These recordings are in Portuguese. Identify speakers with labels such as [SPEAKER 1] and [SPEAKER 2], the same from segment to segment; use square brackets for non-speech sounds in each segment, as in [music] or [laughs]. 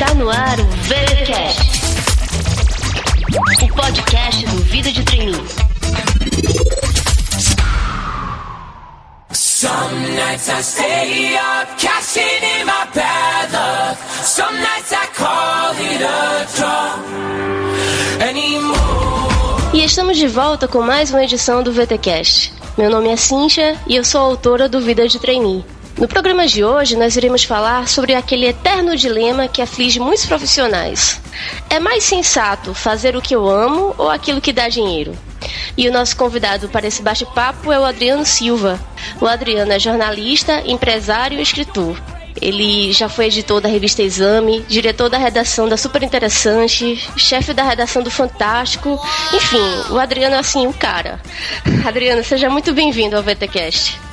[SPEAKER 1] Está no ar o VeraCast, o podcast do Vida de Treininho. Some nights I stay up, cashing in my bad luck. Some nights I call it a draw. Anymore. E estamos de volta com mais uma edição do VTcast. Meu nome é Cincha e eu sou autora do Vida de Trainee. No programa de hoje, nós iremos falar sobre aquele eterno dilema que aflige muitos profissionais. É mais sensato fazer o que eu amo ou aquilo que dá dinheiro? E o nosso convidado para esse bate-papo é o Adriano Silva. O Adriano é jornalista, empresário e escritor. Ele já foi editor da revista Exame, diretor da redação da Super Interessante, chefe da redação do Fantástico. Enfim, o Adriano é assim, o cara. [laughs] Adriano, seja muito bem-vindo ao VTCast.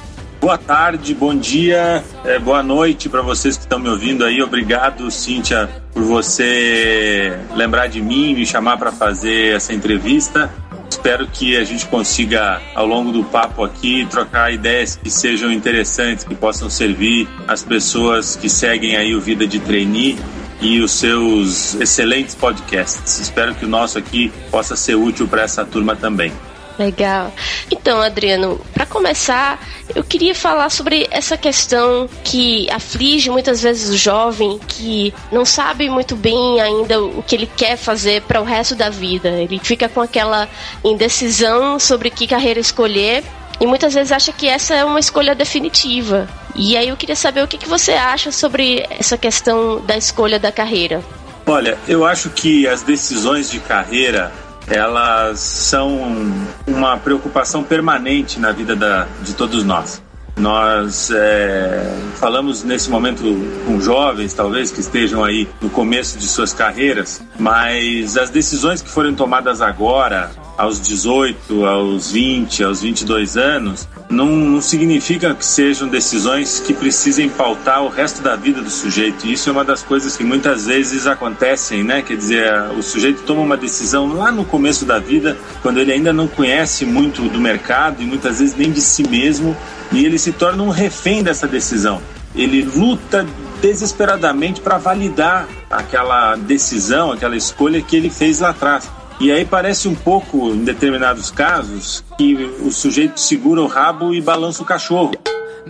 [SPEAKER 2] Boa tarde, bom dia, é, boa noite para vocês que estão me ouvindo aí. Obrigado, Cíntia, por você lembrar de mim, me chamar para fazer essa entrevista. Espero que a gente consiga, ao longo do papo aqui, trocar ideias que sejam interessantes, que possam servir as pessoas que seguem aí o Vida de Trainee e os seus excelentes podcasts. Espero que o nosso aqui possa ser útil para essa turma também.
[SPEAKER 1] Legal. Então, Adriano, para começar, eu queria falar sobre essa questão que aflige muitas vezes o jovem que não sabe muito bem ainda o que ele quer fazer para o resto da vida. Ele fica com aquela indecisão sobre que carreira escolher e muitas vezes acha que essa é uma escolha definitiva. E aí eu queria saber o que, que você acha sobre essa questão da escolha da carreira.
[SPEAKER 2] Olha, eu acho que as decisões de carreira elas são uma preocupação permanente na vida da, de todos nós. Nós é, falamos nesse momento com jovens, talvez, que estejam aí no começo de suas carreiras, mas as decisões que foram tomadas agora, aos 18, aos 20, aos 22 anos, não, não significa que sejam decisões que precisem pautar o resto da vida do sujeito. E isso é uma das coisas que muitas vezes acontecem, né? Quer dizer, o sujeito toma uma decisão lá no começo da vida, quando ele ainda não conhece muito do mercado e muitas vezes nem de si mesmo, e ele se torna um refém dessa decisão. Ele luta desesperadamente para validar aquela decisão, aquela escolha que ele fez lá atrás. E aí parece um pouco, em determinados casos, que o sujeito segura o rabo e balança o cachorro.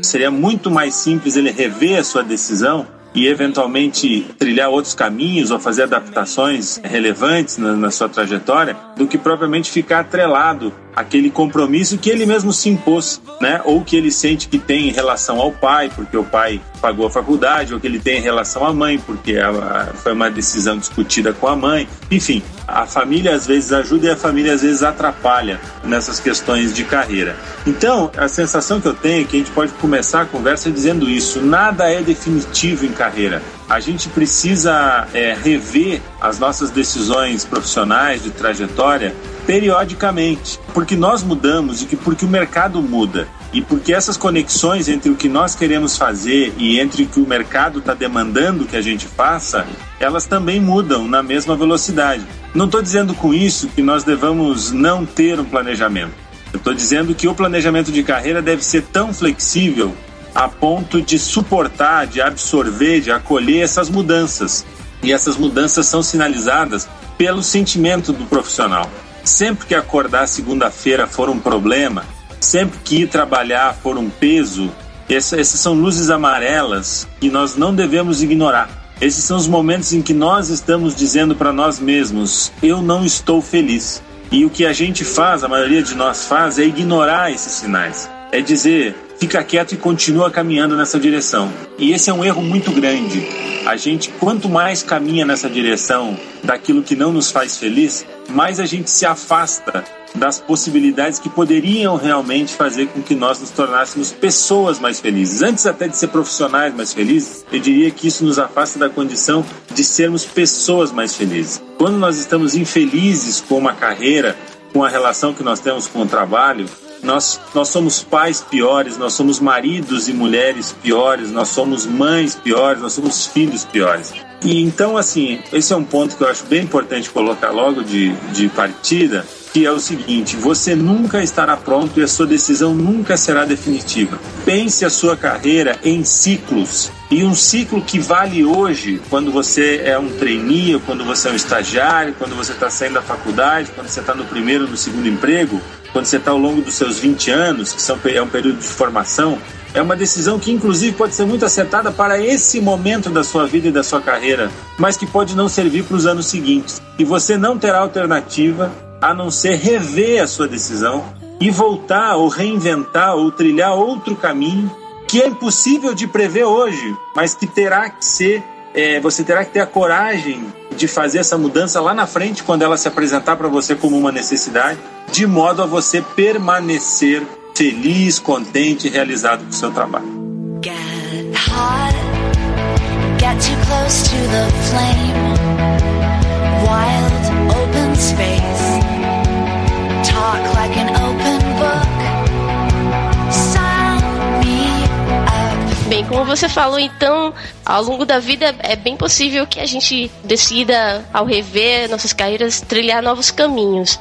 [SPEAKER 2] Seria muito mais simples ele rever a sua decisão e eventualmente trilhar outros caminhos ou fazer adaptações relevantes na, na, sua trajetória do que propriamente ficar atrelado àquele compromisso que ele mesmo se impôs, né? Ou que ele sente que tem em relação ao pai, porque o pai pagou a faculdade, ou que ele tem em relação à mãe, porque foi uma decisão discutida com a mãe. Enfim, a família às vezes ajuda e a família às vezes atrapalha nessas questões de carreira. Então, a sensação que eu tenho é que a gente pode começar a conversa dizendo isso: nada é definitivo em carreira. A gente precisa é, rever as nossas decisões profissionais de trajetória periodicamente, porque nós mudamos e que porque o mercado muda e porque essas conexões entre o que nós queremos fazer e entre o que o mercado está demandando que a gente faça, elas também mudam na mesma velocidade. Não estou dizendo com isso que nós devamos não ter um planejamento. Eu estou dizendo que o planejamento de carreira deve ser tão flexível a ponto de suportar, de absorver, de acolher essas mudanças. E essas mudanças são sinalizadas pelo sentimento do profissional. Sempre que acordar segunda-feira for um problema, sempre que ir trabalhar for um peso, essas são luzes amarelas que nós não devemos ignorar. Esses são os momentos em que nós estamos dizendo para nós mesmos: eu não estou feliz. E o que a gente faz, a maioria de nós faz, é ignorar esses sinais. É dizer, fica quieto e continua caminhando nessa direção. E esse é um erro muito grande. A gente, quanto mais caminha nessa direção daquilo que não nos faz feliz, mais a gente se afasta das possibilidades que poderiam realmente fazer com que nós nos tornássemos pessoas mais felizes. Antes até de ser profissionais mais felizes, eu diria que isso nos afasta da condição de sermos pessoas mais felizes. Quando nós estamos infelizes com uma carreira, com a relação que nós temos com o trabalho, nós, nós somos pais piores, nós somos maridos e mulheres piores, nós somos mães piores, nós somos filhos piores. E então, assim, esse é um ponto que eu acho bem importante colocar logo de, de partida, que é o seguinte: você nunca estará pronto e a sua decisão nunca será definitiva. Pense a sua carreira em ciclos E um ciclo que vale hoje, quando você é um trainee, quando você é um estagiário, quando você está saindo da faculdade, quando você está no primeiro ou no segundo emprego, quando você está ao longo dos seus 20 anos, que são, é um período de formação, é uma decisão que, inclusive, pode ser muito acertada para esse momento da sua vida e da sua carreira, mas que pode não servir para os anos seguintes. E você não terá alternativa a não ser rever a sua decisão e voltar ou reinventar ou trilhar outro caminho que é impossível de prever hoje, mas que terá que ser, é, você terá que ter a coragem de fazer essa mudança lá na frente quando ela se apresentar para você como uma necessidade, de modo a você permanecer feliz, contente e realizado com o seu trabalho. Get too close to the flame, wild open space,
[SPEAKER 1] Bem, como você falou, então, ao longo da vida é bem possível que a gente decida, ao rever nossas carreiras, trilhar novos caminhos.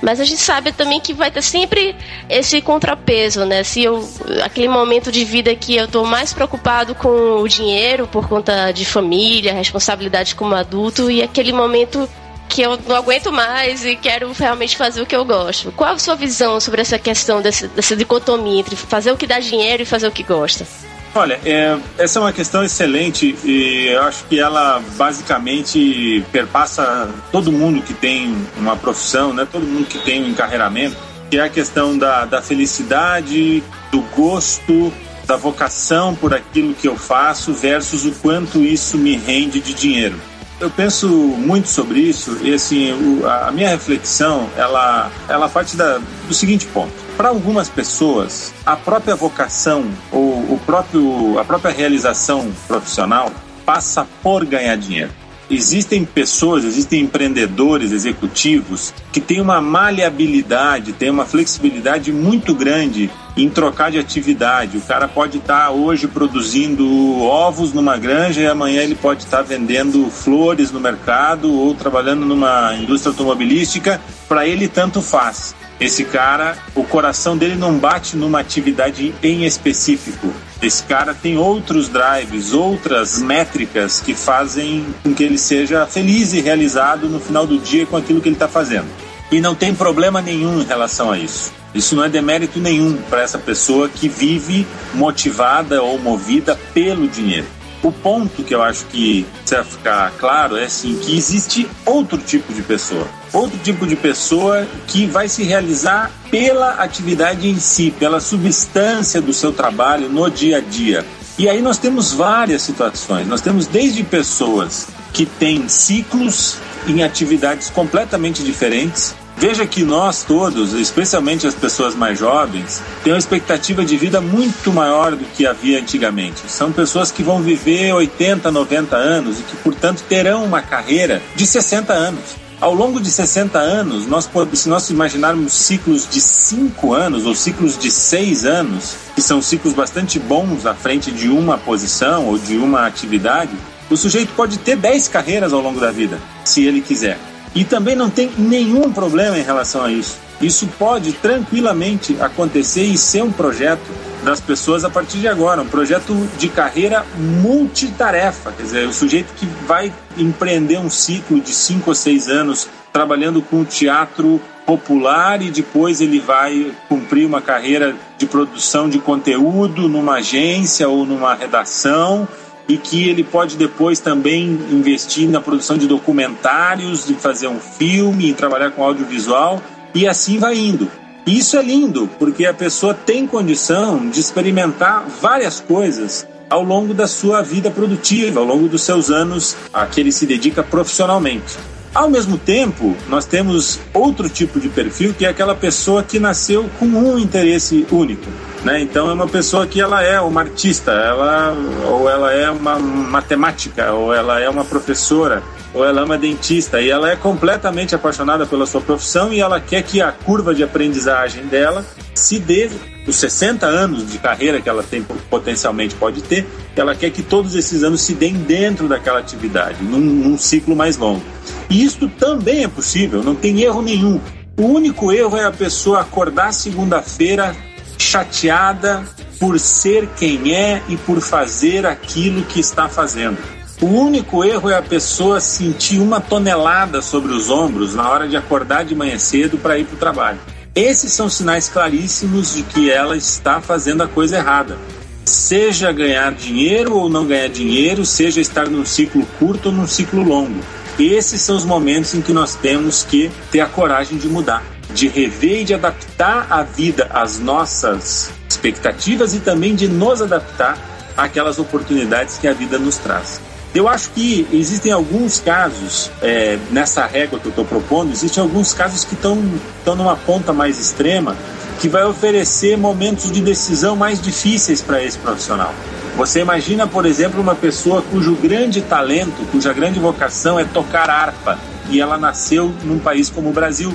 [SPEAKER 1] Mas a gente sabe também que vai ter sempre esse contrapeso, né? Se eu, aquele momento de vida que eu estou mais preocupado com o dinheiro por conta de família, responsabilidade como adulto, e aquele momento que eu não aguento mais e quero realmente fazer o que eu gosto. Qual a sua visão sobre essa questão dessa, dessa dicotomia entre fazer o que dá dinheiro e fazer o que gosta?
[SPEAKER 2] Olha, é, essa é uma questão excelente e eu acho que ela basicamente perpassa todo mundo que tem uma profissão, né? todo mundo que tem um encarreiramento, que é a questão da, da felicidade, do gosto, da vocação por aquilo que eu faço versus o quanto isso me rende de dinheiro. Eu penso muito sobre isso e assim o, a minha reflexão ela ela parte da, do seguinte ponto para algumas pessoas, a própria vocação ou o próprio, a própria realização profissional passa por ganhar dinheiro. Existem pessoas, existem empreendedores executivos que têm uma maleabilidade, têm uma flexibilidade muito grande em trocar de atividade. O cara pode estar hoje produzindo ovos numa granja e amanhã ele pode estar vendendo flores no mercado ou trabalhando numa indústria automobilística. Para ele, tanto faz. Esse cara, o coração dele não bate numa atividade em específico. Esse cara tem outros drives, outras métricas que fazem com que ele seja feliz e realizado no final do dia com aquilo que ele está fazendo. E não tem problema nenhum em relação a isso. Isso não é demérito nenhum para essa pessoa que vive motivada ou movida pelo dinheiro. O ponto que eu acho que precisa ficar claro é assim, que existe outro tipo de pessoa. Outro tipo de pessoa que vai se realizar pela atividade em si, pela substância do seu trabalho no dia a dia. E aí nós temos várias situações. Nós temos desde pessoas que têm ciclos em atividades completamente diferentes, Veja que nós todos, especialmente as pessoas mais jovens, têm uma expectativa de vida muito maior do que havia antigamente. São pessoas que vão viver 80, 90 anos e que, portanto, terão uma carreira de 60 anos. Ao longo de 60 anos, nós, se nós imaginarmos ciclos de 5 anos ou ciclos de 6 anos, que são ciclos bastante bons à frente de uma posição ou de uma atividade, o sujeito pode ter 10 carreiras ao longo da vida, se ele quiser. E também não tem nenhum problema em relação a isso. Isso pode tranquilamente acontecer e ser um projeto das pessoas a partir de agora, um projeto de carreira multitarefa, quer dizer, o sujeito que vai empreender um ciclo de cinco ou seis anos trabalhando com teatro popular e depois ele vai cumprir uma carreira de produção de conteúdo numa agência ou numa redação e que ele pode depois também investir na produção de documentários, de fazer um filme, trabalhar com audiovisual e assim vai indo. E isso é lindo, porque a pessoa tem condição de experimentar várias coisas ao longo da sua vida produtiva, ao longo dos seus anos a que ele se dedica profissionalmente. Ao mesmo tempo, nós temos outro tipo de perfil que é aquela pessoa que nasceu com um interesse único. Né? Então é uma pessoa que ela é uma artista, ela ou ela é uma matemática, ou ela é uma professora, ou ela é uma dentista e ela é completamente apaixonada pela sua profissão e ela quer que a curva de aprendizagem dela se dê os 60 anos de carreira que ela tem potencialmente pode ter, ela quer que todos esses anos se deem dentro daquela atividade, num, num ciclo mais longo. E isto também é possível, não tem erro nenhum. O único erro é a pessoa acordar segunda-feira chateada, por ser quem é e por fazer aquilo que está fazendo. O único erro é a pessoa sentir uma tonelada sobre os ombros na hora de acordar de manhã cedo para ir para o trabalho. Esses são sinais claríssimos de que ela está fazendo a coisa errada. Seja ganhar dinheiro ou não ganhar dinheiro, seja estar num ciclo curto ou num ciclo longo. Esses são os momentos em que nós temos que ter a coragem de mudar, de rever e de adaptar a vida às nossas expectativas e também de nos adaptar àquelas oportunidades que a vida nos traz. Eu acho que existem alguns casos, é, nessa régua que eu estou propondo, existem alguns casos que estão numa ponta mais extrema, que vai oferecer momentos de decisão mais difíceis para esse profissional. Você imagina, por exemplo, uma pessoa cujo grande talento, cuja grande vocação é tocar harpa, e ela nasceu num país como o Brasil,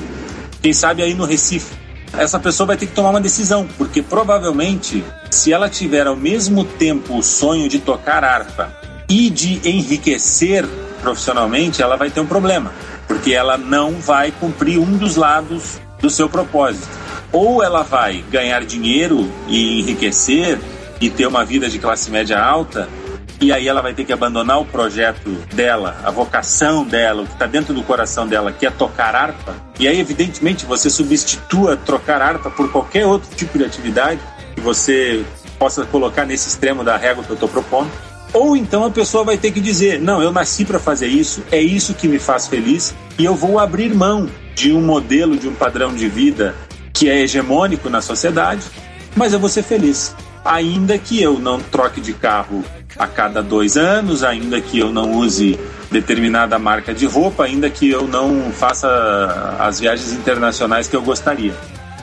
[SPEAKER 2] quem sabe aí no Recife. Essa pessoa vai ter que tomar uma decisão, porque provavelmente, se ela tiver ao mesmo tempo o sonho de tocar harpa e de enriquecer profissionalmente, ela vai ter um problema, porque ela não vai cumprir um dos lados do seu propósito. Ou ela vai ganhar dinheiro e enriquecer e ter uma vida de classe média alta, e aí ela vai ter que abandonar o projeto dela, a vocação dela, o que está dentro do coração dela, que é tocar harpa. E aí, evidentemente, você substitua trocar harpa por qualquer outro tipo de atividade que você possa colocar nesse extremo da régua que eu estou propondo. Ou então a pessoa vai ter que dizer: não, eu nasci para fazer isso, é isso que me faz feliz e eu vou abrir mão de um modelo, de um padrão de vida que é hegemônico na sociedade, mas eu vou ser feliz. Ainda que eu não troque de carro a cada dois anos, ainda que eu não use determinada marca de roupa, ainda que eu não faça as viagens internacionais que eu gostaria.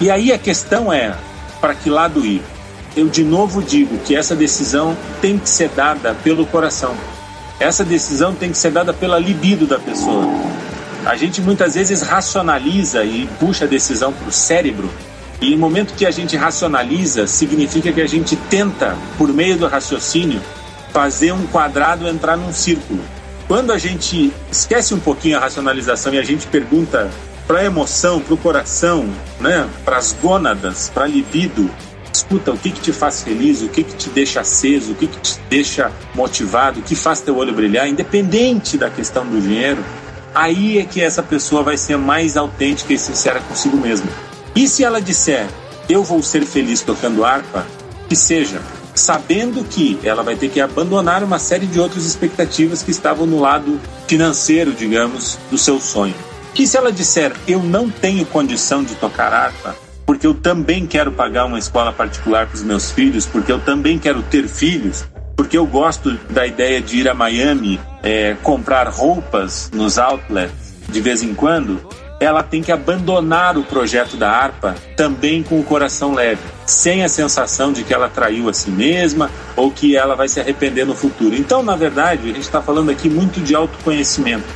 [SPEAKER 2] E aí a questão é: para que lado ir? Eu de novo digo que essa decisão tem que ser dada pelo coração. Essa decisão tem que ser dada pela libido da pessoa. A gente muitas vezes racionaliza e puxa a decisão para o cérebro. E no momento que a gente racionaliza, significa que a gente tenta, por meio do raciocínio, fazer um quadrado entrar num círculo. Quando a gente esquece um pouquinho a racionalização e a gente pergunta para a emoção, para o coração, né, para as gônadas, para a libido, Escuta, o que, que te faz feliz, o que, que te deixa aceso, o que, que te deixa motivado, o que faz teu olho brilhar, independente da questão do dinheiro, aí é que essa pessoa vai ser mais autêntica e sincera consigo mesma. E se ela disser, eu vou ser feliz tocando harpa, que seja, sabendo que ela vai ter que abandonar uma série de outras expectativas que estavam no lado financeiro, digamos, do seu sonho. Que se ela disser, eu não tenho condição de tocar harpa, porque eu também quero pagar uma escola particular para os meus filhos, porque eu também quero ter filhos, porque eu gosto da ideia de ir a Miami é, comprar roupas nos outlets de vez em quando, ela tem que abandonar o projeto da harpa também com o coração leve, sem a sensação de que ela traiu a si mesma ou que ela vai se arrepender no futuro. Então, na verdade, a gente está falando aqui muito de autoconhecimento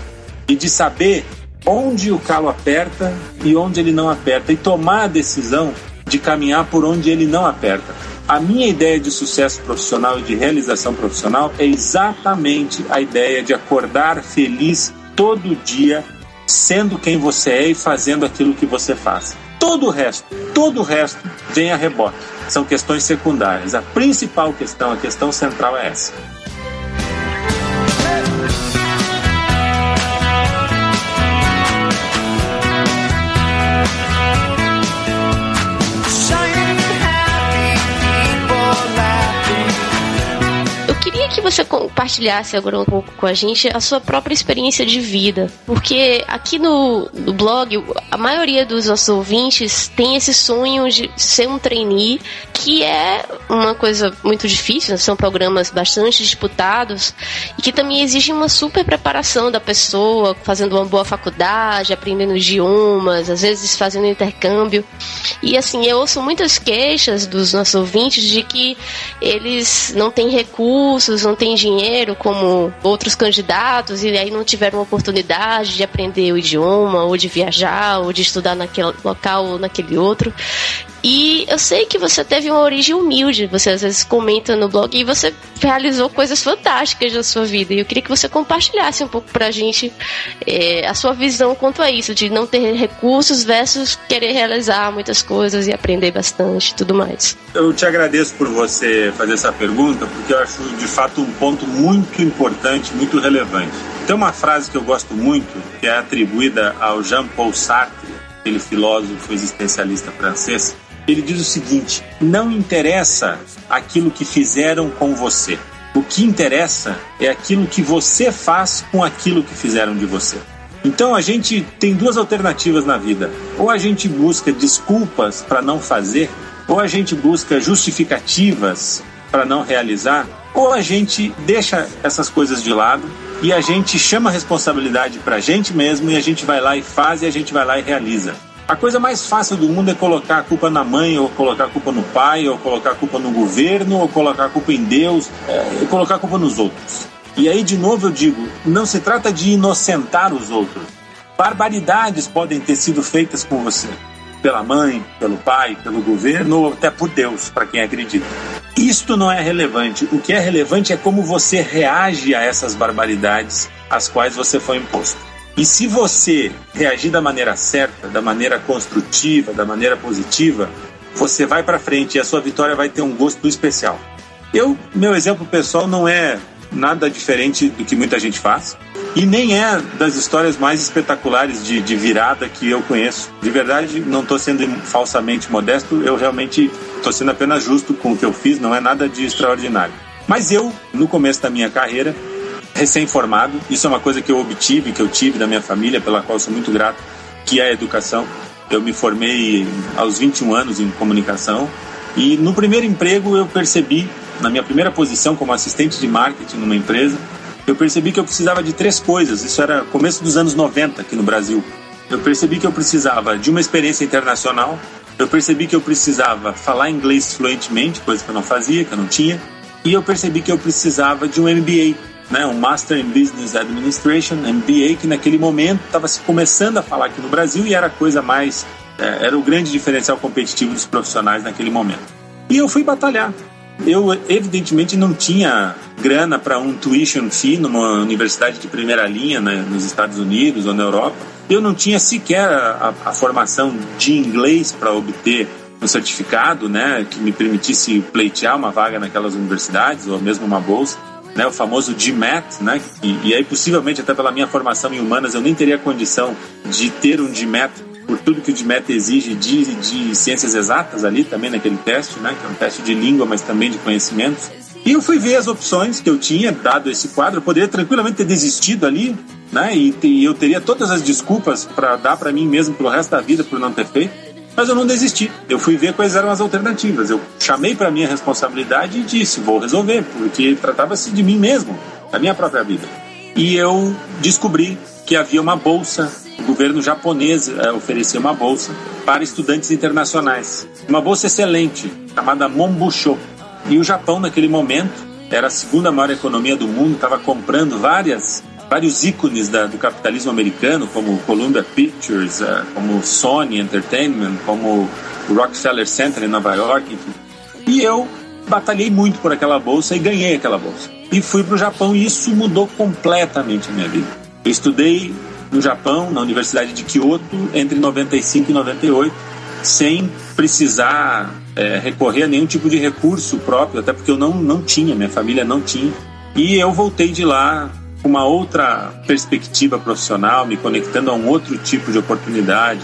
[SPEAKER 2] e de saber onde o calo aperta e onde ele não aperta e tomar a decisão de caminhar por onde ele não aperta. A minha ideia de sucesso profissional e de realização profissional é exatamente a ideia de acordar feliz todo dia, sendo quem você é e fazendo aquilo que você faz. Todo o resto, todo o resto vem a rebote. São questões secundárias. A principal questão, a questão central é essa.
[SPEAKER 3] Que você compartilhasse agora um pouco com a gente a sua própria experiência de vida. Porque aqui no, no blog, a maioria dos nossos ouvintes tem esse sonho de ser um trainee, que é uma coisa muito difícil, são programas bastante disputados e que também exigem uma super preparação da pessoa, fazendo uma boa faculdade, aprendendo idiomas, às vezes fazendo intercâmbio. E assim, eu ouço muitas queixas dos nossos ouvintes de que eles não têm recursos, não têm dinheiro como outros candidatos e aí não tiveram oportunidade de aprender o idioma, ou de viajar, ou de estudar naquele local ou naquele outro. E eu sei que você teve uma origem humilde, você às vezes comenta no blog e você realizou coisas fantásticas na sua vida. E eu queria que você compartilhasse um pouco pra gente é, a sua visão quanto a isso, de não ter recursos versus querer realizar muitas coisas e aprender bastante e tudo mais.
[SPEAKER 2] Eu te agradeço por você fazer essa pergunta, porque eu acho de fato um ponto muito importante, muito relevante. Tem uma frase que eu gosto muito, que é atribuída ao Jean-Paul Sartre, aquele filósofo existencialista francês. Ele diz o seguinte: não interessa aquilo que fizeram com você. O que interessa é aquilo que você faz com aquilo que fizeram de você. Então a gente tem duas alternativas na vida. Ou a gente busca desculpas para não fazer, ou a gente busca justificativas para não realizar, ou a gente deixa essas coisas de lado e a gente chama a responsabilidade para a gente mesmo e a gente vai lá e faz e a gente vai lá e realiza. A coisa mais fácil do mundo é colocar a culpa na mãe, ou colocar a culpa no pai, ou colocar a culpa no governo, ou colocar a culpa em Deus, é, colocar a culpa nos outros. E aí, de novo, eu digo: não se trata de inocentar os outros. Barbaridades podem ter sido feitas com você, pela mãe, pelo pai, pelo governo, ou até por Deus, para quem acredita. Isto não é relevante. O que é relevante é como você reage a essas barbaridades às quais você foi imposto. E se você reagir da maneira certa, da maneira construtiva, da maneira positiva, você vai para frente e a sua vitória vai ter um gosto especial. Eu, meu exemplo pessoal não é nada diferente do que muita gente faz. E nem é das histórias mais espetaculares de, de virada que eu conheço. De verdade, não estou sendo falsamente modesto, eu realmente estou sendo apenas justo com o que eu fiz, não é nada de extraordinário. Mas eu, no começo da minha carreira, recém-formado, isso é uma coisa que eu obtive, que eu tive da minha família, pela qual sou muito grato, que é a educação. Eu me formei aos 21 anos em comunicação e no primeiro emprego eu percebi, na minha primeira posição como assistente de marketing numa empresa, eu percebi que eu precisava de três coisas. Isso era começo dos anos 90 aqui no Brasil. Eu percebi que eu precisava de uma experiência internacional, eu percebi que eu precisava falar inglês fluentemente, coisa que eu não fazia, que eu não tinha, e eu percebi que eu precisava de um MBA, né, um Master in Business Administration, MBA, que naquele momento estava se começando a falar aqui no Brasil e era a coisa mais, é, era o grande diferencial competitivo dos profissionais naquele momento. E eu fui batalhar. Eu, evidentemente, não tinha grana para um tuition fee numa universidade de primeira linha né, nos Estados Unidos ou na Europa. Eu não tinha sequer a, a formação de inglês para obter um certificado né, que me permitisse pleitear uma vaga naquelas universidades ou mesmo uma bolsa. Né, o famoso GMAT, né, e, e aí possivelmente até pela minha formação em humanas eu nem teria condição de ter um GMAT por tudo que o DMET exige de, de ciências exatas ali também naquele teste, né, que é um teste de língua, mas também de conhecimentos. E eu fui ver as opções que eu tinha, dado esse quadro, eu poderia tranquilamente ter desistido ali, né, e, e eu teria todas as desculpas para dar para mim mesmo pelo resto da vida por não ter feito, mas eu não desisti. Eu fui ver quais eram as alternativas. Eu chamei para minha responsabilidade e disse: vou resolver, porque tratava-se de mim mesmo, da minha própria vida. E eu descobri que havia uma bolsa o governo japonês é, oferecia uma bolsa para estudantes internacionais. Uma bolsa excelente, chamada Mombusho. E o Japão, naquele momento, era a segunda maior economia do mundo, estava comprando várias, vários ícones da, do capitalismo americano, como Columbia Pictures, uh, como Sony Entertainment, como o Rockefeller Center em Nova York. Enfim. E eu batalhei muito por aquela bolsa e ganhei aquela bolsa. E fui para o Japão e isso mudou completamente a minha vida. Eu estudei no Japão, na Universidade de Kyoto, entre 95 e 98, sem precisar é, recorrer a nenhum tipo de recurso próprio, até porque eu não, não tinha, minha família não tinha. E eu voltei de lá uma outra perspectiva profissional, me conectando a um outro tipo de oportunidade.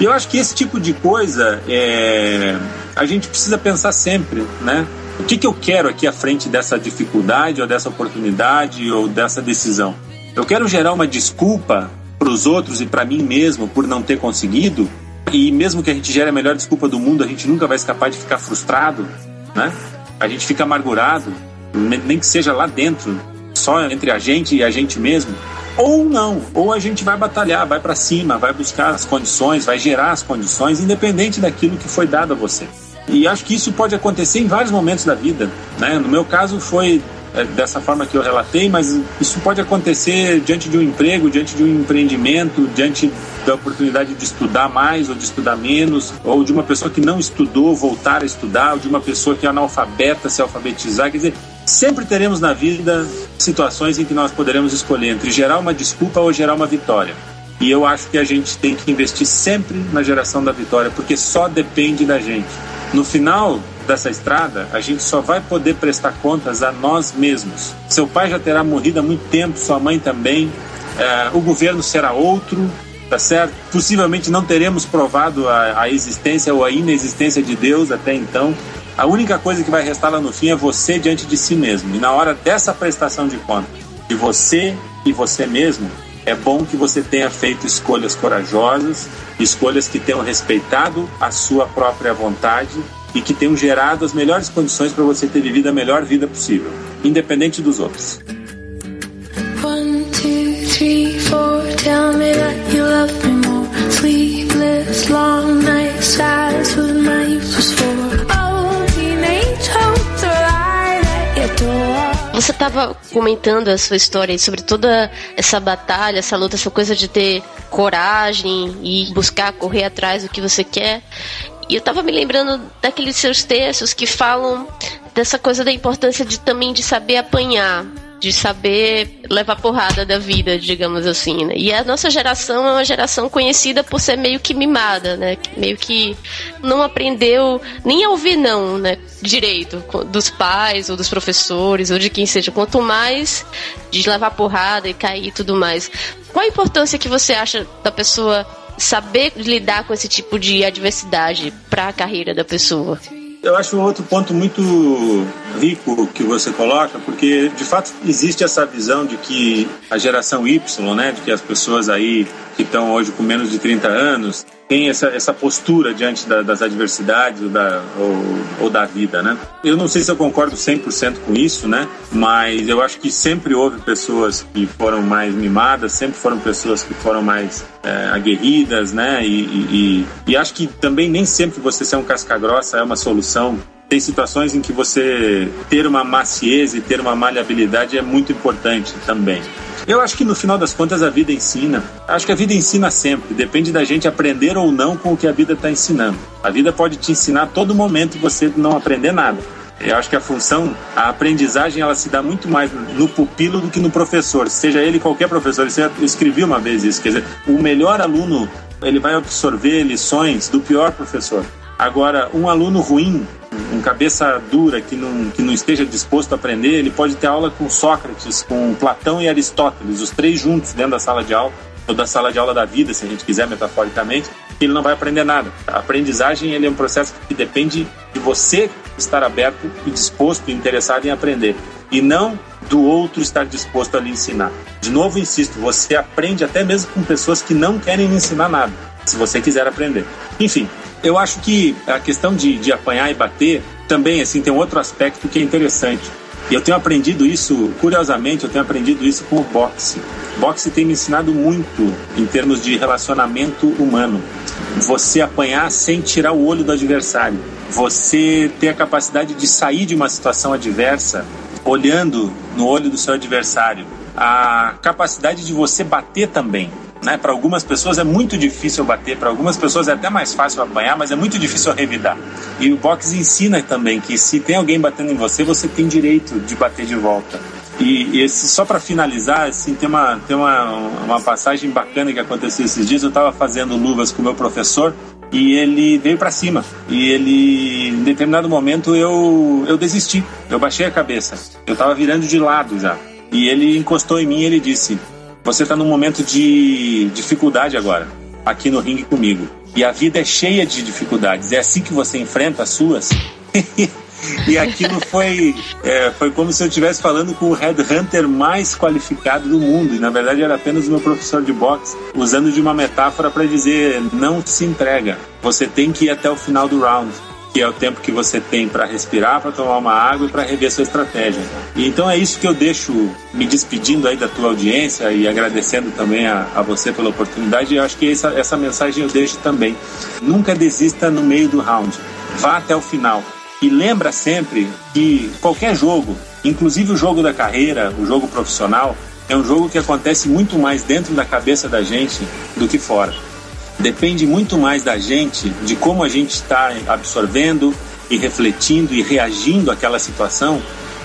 [SPEAKER 2] E eu acho que esse tipo de coisa é, a gente precisa pensar sempre, né? O que, que eu quero aqui à frente dessa dificuldade, ou dessa oportunidade, ou dessa decisão? Eu quero gerar uma desculpa para os outros e para mim mesmo por não ter conseguido. E mesmo que a gente gere a melhor desculpa do mundo, a gente nunca vai ser capaz de ficar frustrado, né? A gente fica amargurado, nem que seja lá dentro, só entre a gente e a gente mesmo. Ou não, ou a gente vai batalhar, vai para cima, vai buscar as condições, vai gerar as condições, independente daquilo que foi dado a você. E acho que isso pode acontecer em vários momentos da vida. Né? No meu caso, foi é, dessa forma que eu relatei, mas isso pode acontecer diante de um emprego, diante de um empreendimento, diante da oportunidade de estudar mais ou de estudar menos, ou de uma pessoa que não estudou voltar a estudar, ou de uma pessoa que é analfabeta se alfabetizar. Quer dizer, sempre teremos na vida situações em que nós poderemos escolher entre gerar uma desculpa ou gerar uma vitória. E eu acho que a gente tem que investir sempre na geração da vitória, porque só depende da gente. No final dessa estrada, a gente só vai poder prestar contas a nós mesmos. Seu pai já terá morrido há muito tempo, sua mãe também, é, o governo será outro, tá certo? Possivelmente não teremos provado a, a existência ou a inexistência de Deus até então. A única coisa que vai restar lá no fim é você diante de si mesmo. E na hora dessa prestação de contas, de você e você mesmo, é bom que você tenha feito escolhas corajosas, escolhas que tenham respeitado a sua própria vontade e que tenham gerado as melhores condições para você ter vivido a melhor vida possível, independente dos outros. One, two, three, four, tell me that you love me more. Sleepless, long nights, what my Você estava comentando a sua história sobre toda essa batalha, essa luta, essa coisa de ter coragem e buscar correr atrás do que você quer. E eu tava me lembrando daqueles seus textos que falam dessa coisa da importância de também de saber apanhar, de saber levar porrada da vida, digamos assim, né? E a nossa geração é uma geração conhecida por ser meio que mimada, né? Meio que não aprendeu nem a ouvir não, né? Direito dos pais ou dos professores ou de quem seja, quanto mais de levar porrada e cair e tudo mais. Qual a importância que você acha da pessoa saber lidar com esse tipo de adversidade para a carreira da pessoa. Eu acho um outro ponto muito rico que você coloca, porque de fato existe essa visão de que a geração Y, né, de que as pessoas aí que estão hoje com menos de 30 anos tem essa, essa postura diante da, das adversidades ou da, ou, ou, da vida, né? Eu não sei se eu concordo 100% com isso, né? Mas eu acho que sempre houve pessoas que foram mais mimadas, sempre foram pessoas que foram mais é, aguerridas, né? E, e, e, e acho que também nem sempre você ser um casca-grossa é uma solução tem situações em que você ter uma maciez e ter uma maleabilidade é muito importante também. Eu acho que no final das contas a vida ensina. Acho que a vida ensina sempre. Depende da gente aprender ou não com o que a vida está ensinando. A vida pode te ensinar a todo momento e você não aprender nada. Eu acho que a função, a aprendizagem, ela se dá muito mais no pupilo do que no professor, seja ele qualquer professor. Eu escrevi uma vez isso, quer dizer, o melhor aluno ele vai absorver lições do pior professor. Agora, um aluno ruim, um cabeça dura que não, que não esteja disposto a aprender, ele pode ter aula com Sócrates, com Platão e Aristóteles, os três juntos dentro da sala de aula, ou da sala de aula da vida, se a gente quiser metaforicamente, ele não vai aprender nada. A aprendizagem ele é um processo que depende de você estar aberto e disposto e interessado em aprender, e não do outro estar disposto a lhe ensinar. De novo, insisto, você aprende até mesmo com pessoas que não querem lhe ensinar nada, se você quiser aprender. Enfim, eu acho que a questão de, de apanhar e bater também assim tem um outro aspecto que é interessante. E eu tenho aprendido isso, curiosamente, eu tenho aprendido isso com o boxe. Boxe tem me ensinado muito em termos de relacionamento humano. Você apanhar sem tirar o olho do adversário. Você ter a capacidade de sair de uma situação adversa olhando no olho do seu adversário. A capacidade de você bater também. Né? Para algumas pessoas é muito difícil bater, para algumas pessoas é até mais fácil apanhar, mas é muito difícil revidar. E o boxe ensina também que se tem alguém batendo em você, você tem direito de bater de volta. E, esse, só para finalizar, assim, tem, uma, tem uma, uma passagem bacana que aconteceu esses dias. Eu estava fazendo luvas com o meu professor e ele veio para cima. E ele, em determinado momento, eu, eu desisti. Eu baixei a cabeça. Eu estava virando de lado já. E ele encostou em mim e ele disse: você está num momento de dificuldade agora, aqui no ringue comigo. E a vida é cheia de dificuldades. É assim que você enfrenta as suas. [laughs] e aquilo foi, é, foi como se eu estivesse falando com o headhunter mais qualificado do mundo. E na verdade era apenas o meu professor de boxe, usando de uma metáfora para dizer: não se entrega. Você tem que ir até o final do round que é o tempo que você tem para respirar, para tomar uma água e para rever sua estratégia. Então é isso que eu deixo me despedindo aí da tua audiência e agradecendo também a, a você pela oportunidade. Eu acho que essa, essa mensagem eu deixo também. Nunca desista no meio do round. Vá até o final. e lembra sempre que qualquer jogo, inclusive o jogo da carreira, o jogo profissional, é um jogo que acontece muito mais dentro da cabeça da gente do que fora. Depende muito mais da gente, de como a gente está absorvendo e refletindo e reagindo àquela situação,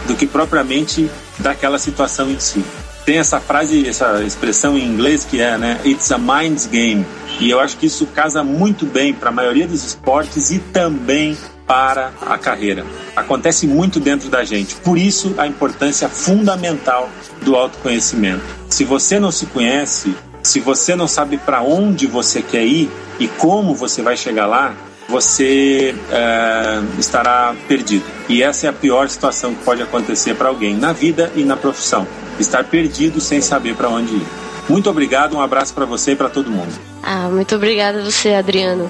[SPEAKER 2] do que propriamente daquela situação em si. Tem essa frase, essa expressão em inglês que é, né, it's a mind's game. E eu acho que isso casa muito bem para a maioria dos esportes e também para a carreira. Acontece muito dentro da gente. Por isso, a importância fundamental do autoconhecimento. Se você não se conhece, se você não sabe para onde você quer ir e como você vai chegar lá, você é, estará perdido. E essa é a pior situação que pode acontecer para alguém na vida e na profissão: estar perdido sem saber para onde ir. Muito obrigado, um abraço para você e para todo mundo.
[SPEAKER 1] Ah, muito obrigada você, Adriano.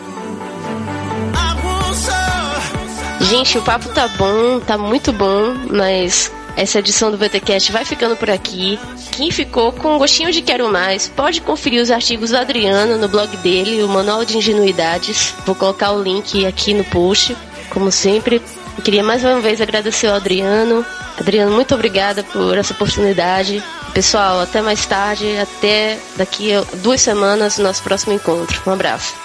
[SPEAKER 1] Gente, o papo tá bom, tá muito bom, mas essa edição do VTCast vai ficando por aqui. Quem ficou com um gostinho de quero mais, pode conferir os artigos do Adriano no blog dele, o Manual de Ingenuidades. Vou colocar o link aqui no post, como sempre. queria mais uma vez agradecer ao Adriano. Adriano, muito obrigada por essa oportunidade. Pessoal, até mais tarde, até daqui a duas semanas, nosso próximo encontro. Um abraço.